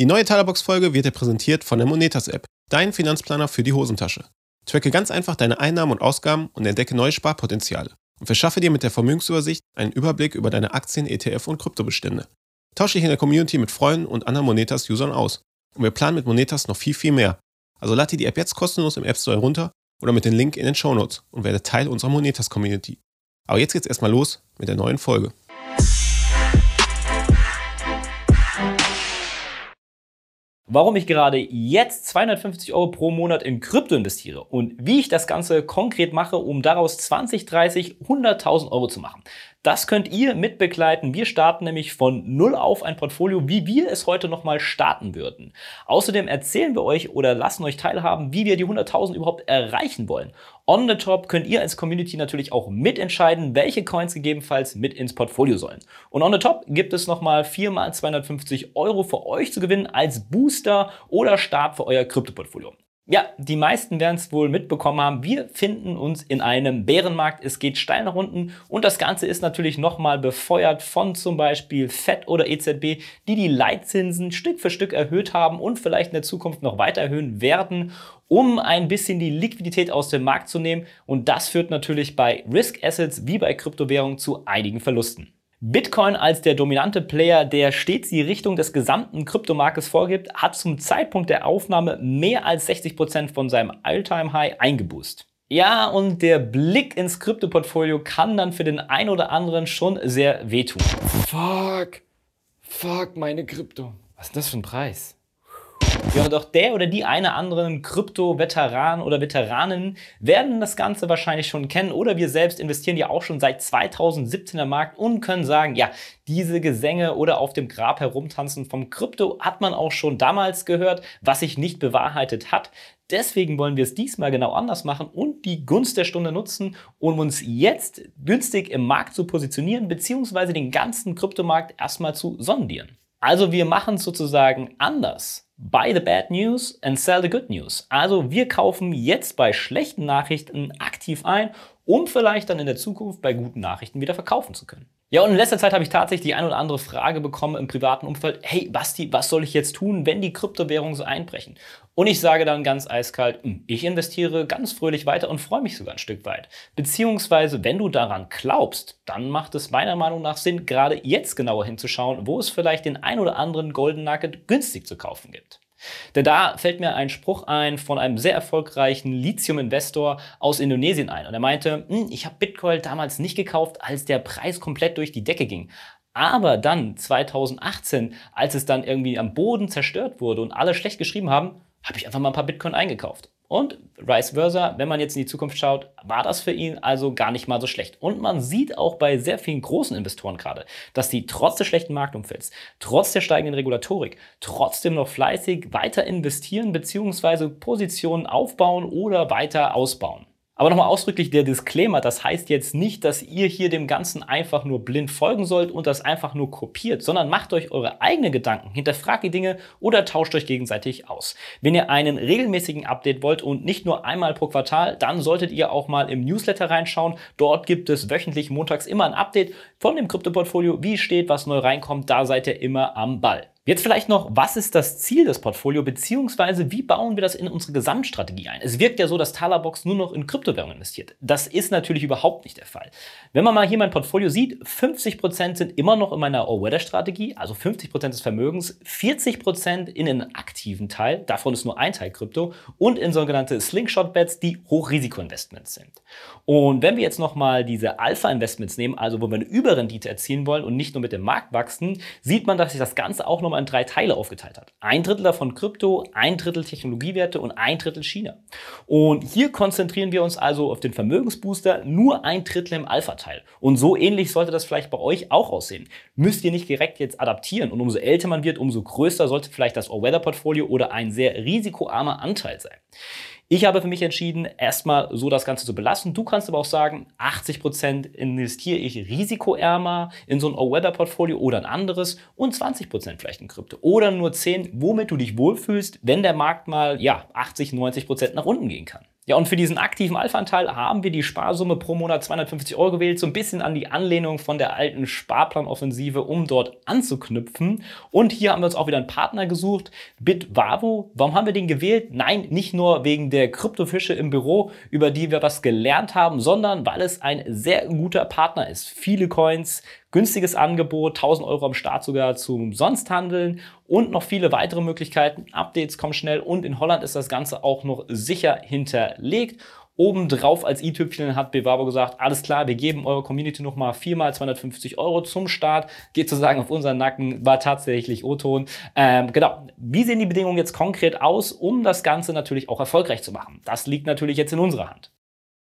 Die neue Talerbox-Folge wird dir präsentiert von der Monetas-App, dein Finanzplaner für die Hosentasche. Tracke ganz einfach deine Einnahmen und Ausgaben und entdecke neue Sparpotenziale. Und verschaffe dir mit der Vermögensübersicht einen Überblick über deine Aktien, ETF und Kryptobestände. Tausche dich in der Community mit Freunden und anderen Monetas-Usern aus. Und wir planen mit Monetas noch viel, viel mehr. Also lade dir die App jetzt kostenlos im App Store runter oder mit dem Link in den Show Notes und werde Teil unserer Monetas-Community. Aber jetzt geht's erstmal los mit der neuen Folge. Warum ich gerade jetzt 250 Euro pro Monat in Krypto investiere und wie ich das Ganze konkret mache, um daraus 20, 30, 100.000 Euro zu machen. Das könnt ihr mitbegleiten. Wir starten nämlich von null auf ein Portfolio, wie wir es heute nochmal starten würden. Außerdem erzählen wir euch oder lassen euch teilhaben, wie wir die 100.000 überhaupt erreichen wollen. On the top könnt ihr als Community natürlich auch mitentscheiden, welche Coins gegebenenfalls mit ins Portfolio sollen. Und on the top gibt es nochmal 4 mal 250 Euro für euch zu gewinnen als Booster oder Start für euer Krypto-Portfolio. Ja, die meisten werden es wohl mitbekommen haben. Wir finden uns in einem Bärenmarkt. Es geht steil nach unten und das Ganze ist natürlich nochmal befeuert von zum Beispiel FED oder EZB, die die Leitzinsen Stück für Stück erhöht haben und vielleicht in der Zukunft noch weiter erhöhen werden, um ein bisschen die Liquidität aus dem Markt zu nehmen. Und das führt natürlich bei Risk Assets wie bei Kryptowährungen zu einigen Verlusten. Bitcoin als der dominante Player, der stets die Richtung des gesamten Kryptomarktes vorgibt, hat zum Zeitpunkt der Aufnahme mehr als 60 Prozent von seinem All-Time-High eingeboost. Ja, und der Blick ins Kryptoportfolio kann dann für den einen oder anderen schon sehr wehtun. Fuck. Fuck, meine Krypto. Was ist das für ein Preis? Ja, doch der oder die eine anderen Krypto-Veteran oder Veteranen werden das Ganze wahrscheinlich schon kennen oder wir selbst investieren ja auch schon seit 2017 am Markt und können sagen, ja, diese Gesänge oder auf dem Grab herumtanzen vom Krypto hat man auch schon damals gehört, was sich nicht bewahrheitet hat. Deswegen wollen wir es diesmal genau anders machen und die Gunst der Stunde nutzen, um uns jetzt günstig im Markt zu positionieren, beziehungsweise den ganzen Kryptomarkt erstmal zu sondieren. Also wir machen es sozusagen anders. Buy the bad news and sell the good news. Also wir kaufen jetzt bei schlechten Nachrichten aktiv ein, um vielleicht dann in der Zukunft bei guten Nachrichten wieder verkaufen zu können. Ja, und in letzter Zeit habe ich tatsächlich die ein oder andere Frage bekommen im privaten Umfeld. Hey, Basti, was soll ich jetzt tun, wenn die Kryptowährungen so einbrechen? Und ich sage dann ganz eiskalt, hm, ich investiere ganz fröhlich weiter und freue mich sogar ein Stück weit. Beziehungsweise, wenn du daran glaubst, dann macht es meiner Meinung nach Sinn, gerade jetzt genauer hinzuschauen, wo es vielleicht den ein oder anderen Golden Nugget günstig zu kaufen gibt. Denn da fällt mir ein Spruch ein von einem sehr erfolgreichen Lithium-Investor aus Indonesien ein. Und er meinte, hm, ich habe Bitcoin damals nicht gekauft, als der Preis komplett durch die Decke ging. Aber dann 2018, als es dann irgendwie am Boden zerstört wurde und alle schlecht geschrieben haben, habe ich einfach mal ein paar Bitcoin eingekauft. Und vice versa, wenn man jetzt in die Zukunft schaut, war das für ihn also gar nicht mal so schlecht. Und man sieht auch bei sehr vielen großen Investoren gerade, dass die trotz des schlechten Marktumfelds, trotz der steigenden Regulatorik, trotzdem noch fleißig weiter investieren bzw. Positionen aufbauen oder weiter ausbauen. Aber nochmal ausdrücklich der Disclaimer, das heißt jetzt nicht, dass ihr hier dem Ganzen einfach nur blind folgen sollt und das einfach nur kopiert, sondern macht euch eure eigenen Gedanken, hinterfragt die Dinge oder tauscht euch gegenseitig aus. Wenn ihr einen regelmäßigen Update wollt und nicht nur einmal pro Quartal, dann solltet ihr auch mal im Newsletter reinschauen. Dort gibt es wöchentlich montags immer ein Update von dem Kryptoportfolio, wie steht, was neu reinkommt, da seid ihr immer am Ball. Jetzt vielleicht noch, was ist das Ziel des Portfolio, beziehungsweise wie bauen wir das in unsere Gesamtstrategie ein? Es wirkt ja so, dass Talabox nur noch in Kryptowährungen investiert. Das ist natürlich überhaupt nicht der Fall. Wenn man mal hier mein Portfolio sieht, 50% sind immer noch in meiner All-Weather-Strategie, also 50% des Vermögens, 40% in einen aktiven Teil, davon ist nur ein Teil Krypto, und in sogenannte Slingshot-Bets, die Hochrisiko-Investments sind. Und wenn wir jetzt nochmal diese Alpha-Investments nehmen, also wo wir eine Überrendite erzielen wollen und nicht nur mit dem Markt wachsen, sieht man, dass sich das Ganze auch nochmal in drei Teile aufgeteilt hat. Ein Drittel davon Krypto, ein Drittel Technologiewerte und ein Drittel China. Und hier konzentrieren wir uns also auf den Vermögensbooster, nur ein Drittel im Alpha-Teil. Und so ähnlich sollte das vielleicht bei euch auch aussehen. Müsst ihr nicht direkt jetzt adaptieren und umso älter man wird, umso größer sollte vielleicht das All-Weather-Portfolio oder ein sehr risikoarmer Anteil sein. Ich habe für mich entschieden, erstmal so das Ganze zu belassen. Du kannst aber auch sagen, 80% investiere ich risikoärmer in so ein All-Weather-Portfolio oder ein anderes und 20% vielleicht in Krypto. Oder nur 10, womit du dich wohlfühlst, wenn der Markt mal ja, 80, 90% nach unten gehen kann. Ja, und für diesen aktiven Alpha-Anteil haben wir die Sparsumme pro Monat 250 Euro gewählt, so ein bisschen an die Anlehnung von der alten Sparplanoffensive, um dort anzuknüpfen. Und hier haben wir uns auch wieder einen Partner gesucht, Bitvavo. Warum haben wir den gewählt? Nein, nicht nur wegen der Kryptofische im Büro, über die wir was gelernt haben, sondern weil es ein sehr guter Partner ist. Viele Coins, günstiges Angebot, 1000 Euro am Start sogar zum Sonsthandeln und noch viele weitere Möglichkeiten. Updates kommen schnell und in Holland ist das Ganze auch noch sicher hinterlegt. Obendrauf als i-Tüpfchen hat Bevabo gesagt, alles klar, wir geben eurer Community nochmal viermal 250 Euro zum Start. Geht sozusagen auf unseren Nacken, war tatsächlich O-Ton. Ähm, genau, wie sehen die Bedingungen jetzt konkret aus, um das Ganze natürlich auch erfolgreich zu machen? Das liegt natürlich jetzt in unserer Hand.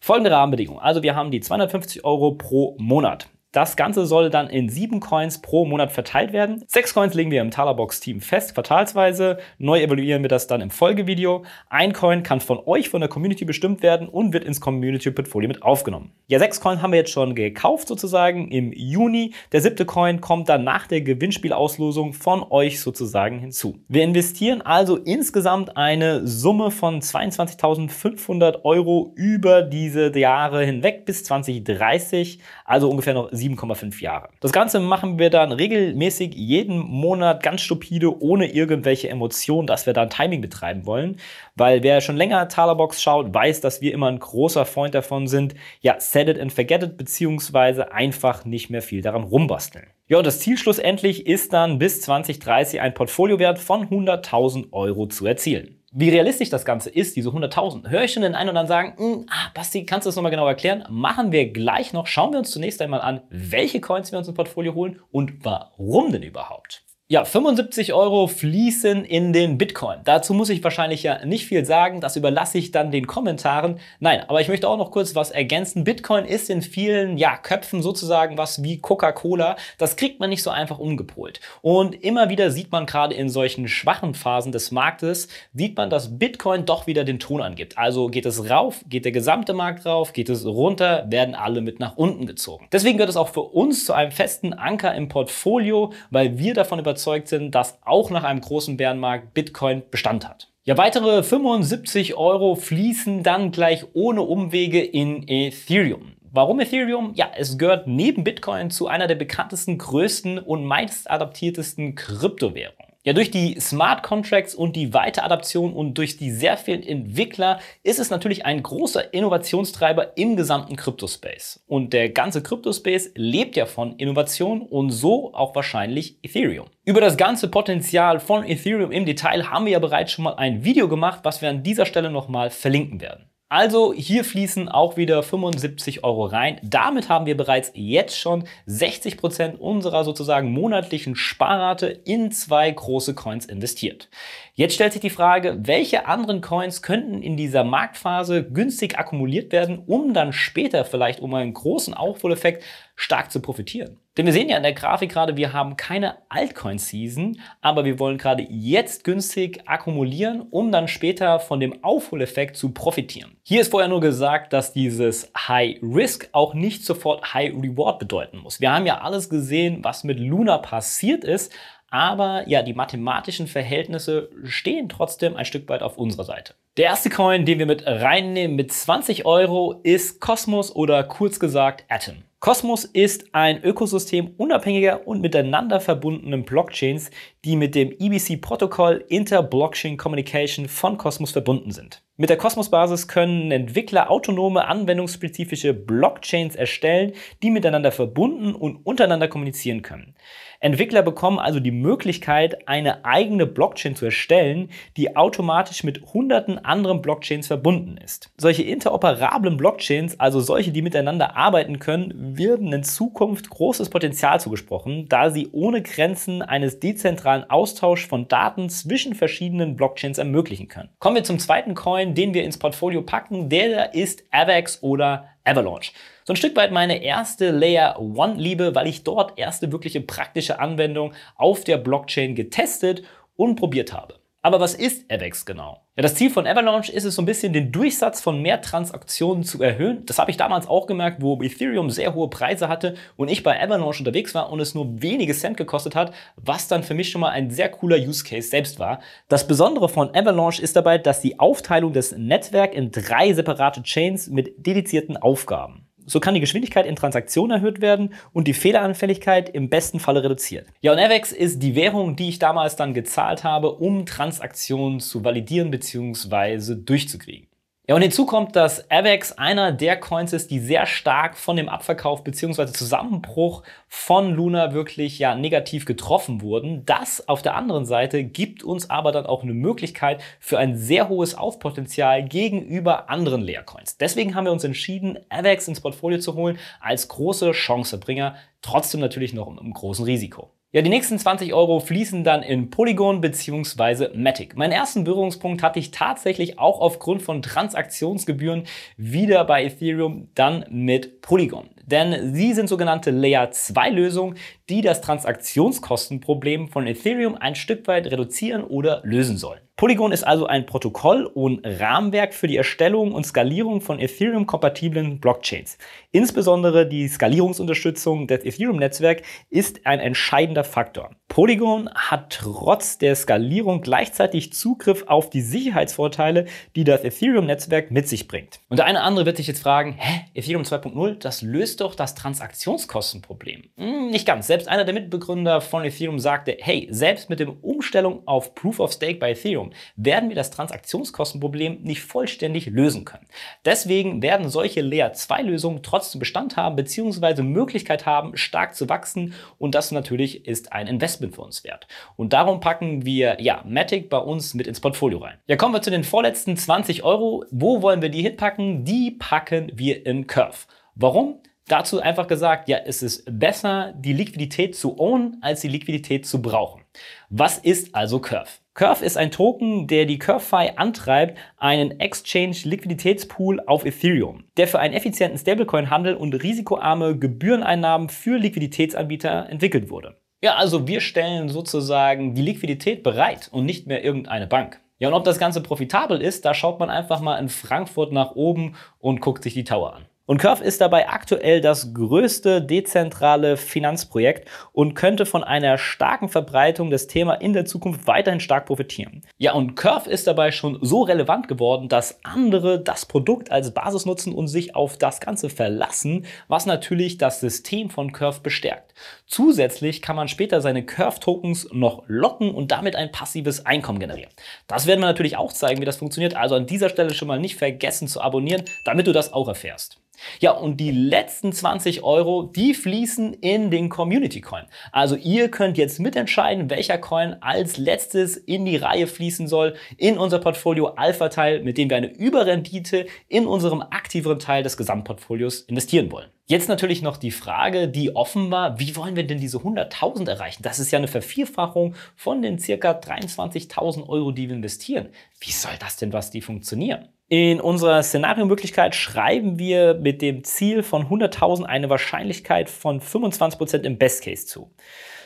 Folgende Rahmenbedingungen. Also wir haben die 250 Euro pro Monat. Das Ganze soll dann in sieben Coins pro Monat verteilt werden. Sechs Coins legen wir im Talerbox-Team fest, quartalsweise. Neu evaluieren wir das dann im Folgevideo. Ein Coin kann von euch, von der Community bestimmt werden und wird ins Community-Portfolio mit aufgenommen. Ja, sechs Coins haben wir jetzt schon gekauft sozusagen im Juni. Der siebte Coin kommt dann nach der Gewinnspielauslosung von euch sozusagen hinzu. Wir investieren also insgesamt eine Summe von 22.500 Euro über diese Jahre hinweg bis 2030, also ungefähr noch 7,5 Jahre. Das Ganze machen wir dann regelmäßig jeden Monat ganz stupide, ohne irgendwelche Emotionen, dass wir dann Timing betreiben wollen. Weil wer schon länger Talerbox schaut, weiß, dass wir immer ein großer Freund davon sind, ja, set it and forget it, beziehungsweise einfach nicht mehr viel daran rumbasteln. Ja, und das Ziel schlussendlich ist dann bis 2030 ein Portfoliowert von 100.000 Euro zu erzielen. Wie realistisch das Ganze ist, diese 100.000, höre ich schon den einen oder anderen sagen, hm, ah, Basti, kannst du das nochmal genau erklären? Machen wir gleich noch. Schauen wir uns zunächst einmal an, welche Coins wir uns im Portfolio holen und warum denn überhaupt. Ja, 75 Euro fließen in den Bitcoin. Dazu muss ich wahrscheinlich ja nicht viel sagen, das überlasse ich dann den Kommentaren. Nein, aber ich möchte auch noch kurz was ergänzen. Bitcoin ist in vielen ja, Köpfen sozusagen was wie Coca-Cola. Das kriegt man nicht so einfach umgepolt. Und immer wieder sieht man gerade in solchen schwachen Phasen des Marktes, sieht man, dass Bitcoin doch wieder den Ton angibt. Also geht es rauf, geht der gesamte Markt rauf, geht es runter, werden alle mit nach unten gezogen. Deswegen gehört es auch für uns zu einem festen Anker im Portfolio, weil wir davon überzeugt überzeugt sind, dass auch nach einem großen Bärenmarkt Bitcoin Bestand hat. Ja, weitere 75 Euro fließen dann gleich ohne Umwege in Ethereum. Warum Ethereum? Ja, es gehört neben Bitcoin zu einer der bekanntesten, größten und meist adaptiertesten Kryptowährungen. Ja, durch die Smart Contracts und die Weiteradaption und durch die sehr vielen Entwickler ist es natürlich ein großer Innovationstreiber im gesamten Kryptospace. Und der ganze Kryptospace lebt ja von Innovation und so auch wahrscheinlich Ethereum. Über das ganze Potenzial von Ethereum im Detail haben wir ja bereits schon mal ein Video gemacht, was wir an dieser Stelle nochmal verlinken werden. Also hier fließen auch wieder 75 Euro rein. Damit haben wir bereits jetzt schon 60 Prozent unserer sozusagen monatlichen Sparrate in zwei große Coins investiert. Jetzt stellt sich die Frage, welche anderen Coins könnten in dieser Marktphase günstig akkumuliert werden, um dann später vielleicht um einen großen Aufholeffekt stark zu profitieren. Denn wir sehen ja in der Grafik gerade, wir haben keine Altcoin-Season, aber wir wollen gerade jetzt günstig akkumulieren, um dann später von dem Aufholeffekt zu profitieren. Hier ist vorher nur gesagt, dass dieses High Risk auch nicht sofort High Reward bedeuten muss. Wir haben ja alles gesehen, was mit Luna passiert ist, aber ja, die mathematischen Verhältnisse stehen trotzdem ein Stück weit auf unserer Seite. Der erste Coin, den wir mit reinnehmen mit 20 Euro, ist Cosmos oder kurz gesagt Atom. Cosmos ist ein Ökosystem unabhängiger und miteinander verbundenen Blockchains, die mit dem EBC-Protokoll Inter-Blockchain Communication von Cosmos verbunden sind. Mit der Cosmos-Basis können Entwickler autonome, anwendungsspezifische Blockchains erstellen, die miteinander verbunden und untereinander kommunizieren können. Entwickler bekommen also die Möglichkeit, eine eigene Blockchain zu erstellen, die automatisch mit hunderten anderen Blockchains verbunden ist. Solche interoperablen Blockchains, also solche, die miteinander arbeiten können, werden in Zukunft großes Potenzial zugesprochen, da sie ohne Grenzen eines dezentralen Austauschs von Daten zwischen verschiedenen Blockchains ermöglichen können. Kommen wir zum zweiten Coin, den wir ins Portfolio packen. Der ist AVAX oder Avalanche. So ein Stück weit meine erste Layer One Liebe, weil ich dort erste wirkliche praktische Anwendung auf der Blockchain getestet und probiert habe. Aber was ist AVAX genau? Ja, das Ziel von Avalanche ist es so ein bisschen, den Durchsatz von mehr Transaktionen zu erhöhen. Das habe ich damals auch gemerkt, wo Ethereum sehr hohe Preise hatte und ich bei Avalanche unterwegs war und es nur wenige Cent gekostet hat, was dann für mich schon mal ein sehr cooler Use Case selbst war. Das Besondere von Avalanche ist dabei, dass die Aufteilung des Netzwerks in drei separate Chains mit dedizierten Aufgaben. So kann die Geschwindigkeit in Transaktionen erhöht werden und die Fehleranfälligkeit im besten Falle reduziert. Ja, und AVEX ist die Währung, die ich damals dann gezahlt habe, um Transaktionen zu validieren bzw. durchzukriegen. Ja, und hinzu kommt, dass AVEX einer der Coins ist, die sehr stark von dem Abverkauf bzw. Zusammenbruch von Luna wirklich ja negativ getroffen wurden. Das auf der anderen Seite gibt uns aber dann auch eine Möglichkeit für ein sehr hohes Aufpotenzial gegenüber anderen Leercoins. Deswegen haben wir uns entschieden, AVEX ins Portfolio zu holen als große Chancebringer, trotzdem natürlich noch im großen Risiko. Ja, die nächsten 20 Euro fließen dann in Polygon bzw. Matic. Meinen ersten Berührungspunkt hatte ich tatsächlich auch aufgrund von Transaktionsgebühren wieder bei Ethereum dann mit Polygon. Denn sie sind sogenannte Layer 2 Lösungen, die das Transaktionskostenproblem von Ethereum ein Stück weit reduzieren oder lösen sollen. Polygon ist also ein Protokoll und Rahmenwerk für die Erstellung und Skalierung von Ethereum-kompatiblen Blockchains. Insbesondere die Skalierungsunterstützung des Ethereum-Netzwerks ist ein entscheidender Faktor. Polygon hat trotz der Skalierung gleichzeitig Zugriff auf die Sicherheitsvorteile, die das Ethereum-Netzwerk mit sich bringt. Und der eine oder andere wird sich jetzt fragen, hä, Ethereum 2.0, das löst doch das Transaktionskostenproblem. Hm, nicht ganz. Selbst einer der Mitbegründer von Ethereum sagte, hey, selbst mit der Umstellung auf Proof of Stake bei Ethereum werden wir das Transaktionskostenproblem nicht vollständig lösen können. Deswegen werden solche Layer 2 Lösungen trotzdem Bestand haben bzw. Möglichkeit haben, stark zu wachsen und das natürlich ist ein Investment für uns wert. Und darum packen wir ja Matic bei uns mit ins Portfolio rein. Ja, kommen wir zu den vorletzten 20 Euro. Wo wollen wir die hinpacken? Die packen wir in Curve. Warum? Dazu einfach gesagt, ja, es ist besser, die Liquidität zu ownen, als die Liquidität zu brauchen. Was ist also Curve? Curve ist ein Token, der die CurveFi antreibt, einen Exchange-Liquiditätspool auf Ethereum, der für einen effizienten Stablecoin-Handel und risikoarme Gebühreneinnahmen für Liquiditätsanbieter entwickelt wurde. Ja, also wir stellen sozusagen die Liquidität bereit und nicht mehr irgendeine Bank. Ja, und ob das Ganze profitabel ist, da schaut man einfach mal in Frankfurt nach oben und guckt sich die Tower an. Und Curve ist dabei aktuell das größte dezentrale Finanzprojekt und könnte von einer starken Verbreitung des Themas in der Zukunft weiterhin stark profitieren. Ja, und Curve ist dabei schon so relevant geworden, dass andere das Produkt als Basis nutzen und sich auf das Ganze verlassen, was natürlich das System von Curve bestärkt. Zusätzlich kann man später seine Curve-Tokens noch locken und damit ein passives Einkommen generieren. Das werden wir natürlich auch zeigen, wie das funktioniert. Also an dieser Stelle schon mal nicht vergessen zu abonnieren, damit du das auch erfährst. Ja, und die letzten 20 Euro, die fließen in den Community Coin. Also ihr könnt jetzt mitentscheiden, welcher Coin als letztes in die Reihe fließen soll, in unser Portfolio Alpha-Teil, mit dem wir eine Überrendite in unserem aktiveren Teil des Gesamtportfolios investieren wollen. Jetzt natürlich noch die Frage, die offen war, wie wollen wir denn diese 100.000 erreichen? Das ist ja eine Vervierfachung von den circa 23.000 Euro, die wir investieren. Wie soll das denn was die funktionieren? In unserer Szenariomöglichkeit schreiben wir mit dem Ziel von 100.000 eine Wahrscheinlichkeit von 25% im Best Case zu.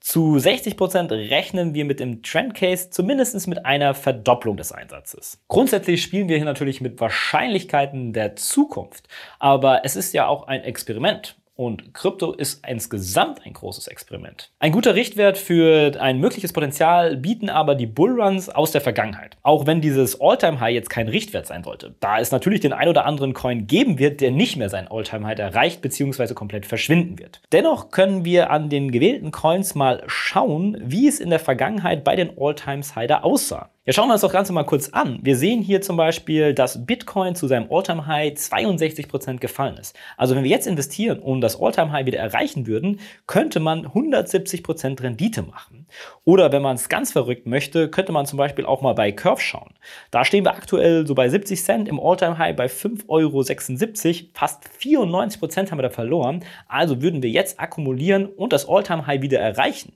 Zu 60% rechnen wir mit dem Trend Case zumindest mit einer Verdopplung des Einsatzes. Grundsätzlich spielen wir hier natürlich mit Wahrscheinlichkeiten der Zukunft, aber es ist ja auch ein Experiment und Krypto ist insgesamt ein großes Experiment. Ein guter Richtwert für ein mögliches Potenzial bieten aber die Bullruns aus der Vergangenheit. Auch wenn dieses All-Time-High jetzt kein Richtwert sein sollte, da es natürlich den ein oder anderen Coin geben wird, der nicht mehr sein All-Time-High erreicht bzw. komplett verschwinden wird. Dennoch können wir an den gewählten Coins mal schauen, wie es in der Vergangenheit bei den All-Time-High aussah. Ja, schauen wir uns das Ganze mal kurz an. Wir sehen hier zum Beispiel, dass Bitcoin zu seinem All-Time-High 62% gefallen ist. Also wenn wir jetzt investieren und das All-Time-High wieder erreichen würden, könnte man 170% Rendite machen. Oder wenn man es ganz verrückt möchte, könnte man zum Beispiel auch mal bei Curve schauen. Da stehen wir aktuell so bei 70 Cent, im All-Time-High bei 5,76 Euro. Fast 94% haben wir da verloren. Also würden wir jetzt akkumulieren und das All-Time-High wieder erreichen.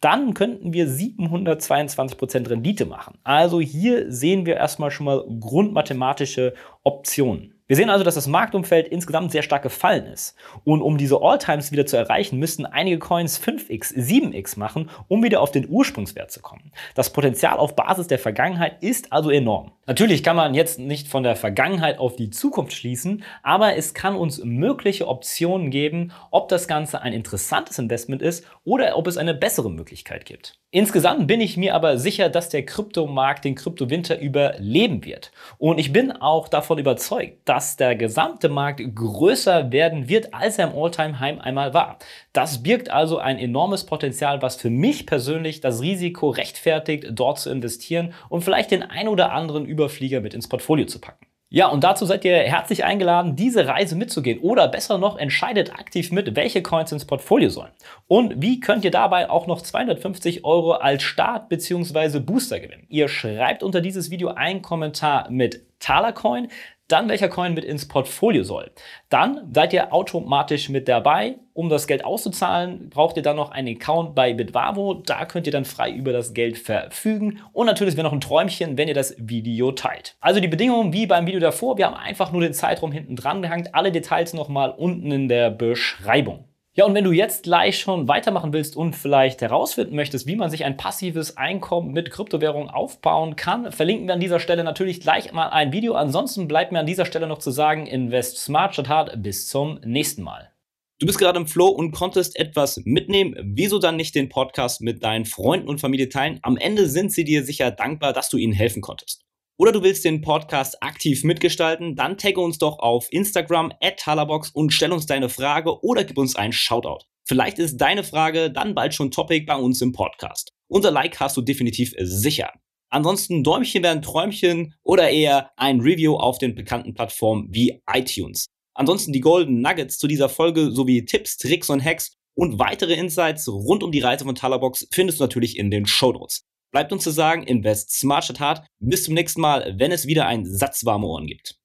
Dann könnten wir 722% Rendite machen. Also hier sehen wir erstmal schon mal grundmathematische Optionen. Wir sehen also, dass das Marktumfeld insgesamt sehr stark gefallen ist. Und um diese Alltimes wieder zu erreichen, müssten einige Coins 5x, 7x machen, um wieder auf den Ursprungswert zu kommen. Das Potenzial auf Basis der Vergangenheit ist also enorm. Natürlich kann man jetzt nicht von der Vergangenheit auf die Zukunft schließen, aber es kann uns mögliche Optionen geben, ob das Ganze ein interessantes Investment ist oder ob es eine bessere Möglichkeit gibt. Insgesamt bin ich mir aber sicher, dass der Kryptomarkt den Kryptowinter überleben wird. Und ich bin auch davon überzeugt, dass der gesamte Markt größer werden wird, als er im All-Time-High einmal war. Das birgt also ein enormes Potenzial, was für mich persönlich das Risiko rechtfertigt, dort zu investieren und vielleicht den ein oder anderen Überflieger mit ins Portfolio zu packen. Ja, und dazu seid ihr herzlich eingeladen, diese Reise mitzugehen. Oder besser noch, entscheidet aktiv mit, welche Coins ins Portfolio sollen. Und wie könnt ihr dabei auch noch 250 Euro als Start bzw. Booster gewinnen? Ihr schreibt unter dieses Video einen Kommentar mit Talercoin dann welcher Coin mit ins Portfolio soll. Dann seid ihr automatisch mit dabei. Um das Geld auszuzahlen, braucht ihr dann noch einen Account bei Bitwavo. Da könnt ihr dann frei über das Geld verfügen. Und natürlich wäre noch ein Träumchen, wenn ihr das Video teilt. Also die Bedingungen wie beim Video davor. Wir haben einfach nur den Zeitraum hinten dran gehangen. Alle Details nochmal unten in der Beschreibung. Ja, und wenn du jetzt gleich schon weitermachen willst und vielleicht herausfinden möchtest, wie man sich ein passives Einkommen mit Kryptowährung aufbauen kann, verlinken wir an dieser Stelle natürlich gleich mal ein Video. Ansonsten bleibt mir an dieser Stelle noch zu sagen, invest smart statt hart. Bis zum nächsten Mal. Du bist gerade im Flow und konntest etwas mitnehmen. Wieso dann nicht den Podcast mit deinen Freunden und Familie teilen? Am Ende sind sie dir sicher dankbar, dass du ihnen helfen konntest oder du willst den Podcast aktiv mitgestalten, dann tagge uns doch auf Instagram at Talabox und stell uns deine Frage oder gib uns einen Shoutout. Vielleicht ist deine Frage dann bald schon Topic bei uns im Podcast. Unser Like hast du definitiv sicher. Ansonsten Däumchen werden Träumchen oder eher ein Review auf den bekannten Plattformen wie iTunes. Ansonsten die Golden Nuggets zu dieser Folge sowie Tipps, Tricks und Hacks und weitere Insights rund um die Reise von Talabox findest du natürlich in den Show Notes. Bleibt uns zu sagen, invest smart statt hart. Bis zum nächsten Mal, wenn es wieder ein Satz warme Ohren gibt.